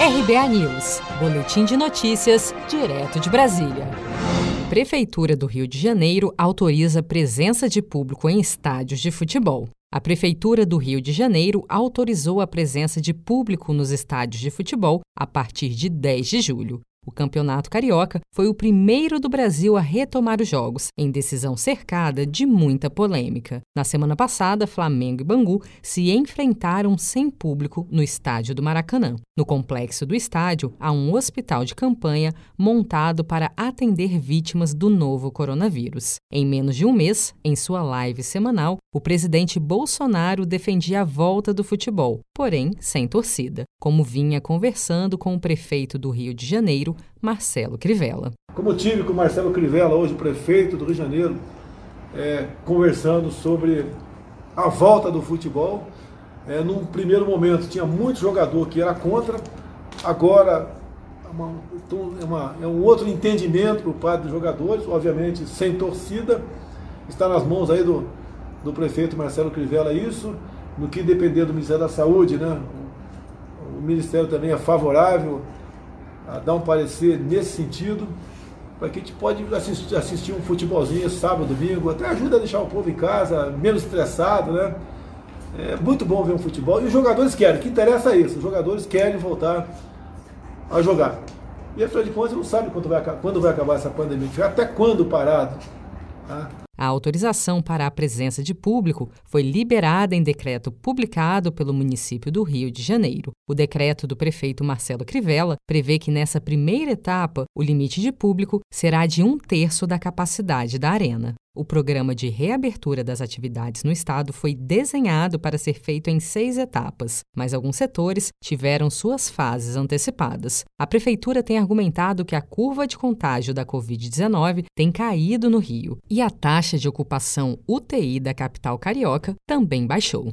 RBA News, Boletim de Notícias, direto de Brasília. Prefeitura do Rio de Janeiro autoriza presença de público em estádios de futebol. A Prefeitura do Rio de Janeiro autorizou a presença de público nos estádios de futebol a partir de 10 de julho. O Campeonato Carioca foi o primeiro do Brasil a retomar os jogos, em decisão cercada de muita polêmica. Na semana passada, Flamengo e Bangu se enfrentaram sem público no estádio do Maracanã. No complexo do estádio, há um hospital de campanha montado para atender vítimas do novo coronavírus. Em menos de um mês, em sua live semanal, o presidente Bolsonaro defendia a volta do futebol, porém sem torcida, como vinha conversando com o prefeito do Rio de Janeiro, Marcelo Crivella. Como tive com o Marcelo Crivella, hoje prefeito do Rio de Janeiro, é, conversando sobre a volta do futebol. É, num primeiro momento tinha muito jogador que era contra, agora é, uma, então, é, uma, é um outro entendimento por parte dos jogadores, obviamente sem torcida. Está nas mãos aí do, do prefeito Marcelo Crivella isso, no que depender do Ministério da Saúde, né? O, o Ministério também é favorável a dar um parecer nesse sentido, para que a gente pode assistir, assistir um futebolzinho sábado, domingo, até ajuda a deixar o povo em casa, menos estressado, né? É muito bom ver um futebol. E os jogadores querem, que interessa é isso, os jogadores querem voltar a jogar. E afinal de contas, não sabe quando vai, quando vai acabar essa pandemia, até quando parado. Tá? A autorização para a presença de público foi liberada em decreto publicado pelo município do Rio de Janeiro. O decreto do prefeito Marcelo Crivella prevê que nessa primeira etapa o limite de público será de um terço da capacidade da arena. O programa de reabertura das atividades no estado foi desenhado para ser feito em seis etapas, mas alguns setores tiveram suas fases antecipadas. A prefeitura tem argumentado que a curva de contágio da Covid-19 tem caído no Rio e a taxa de ocupação UTI da capital carioca também baixou.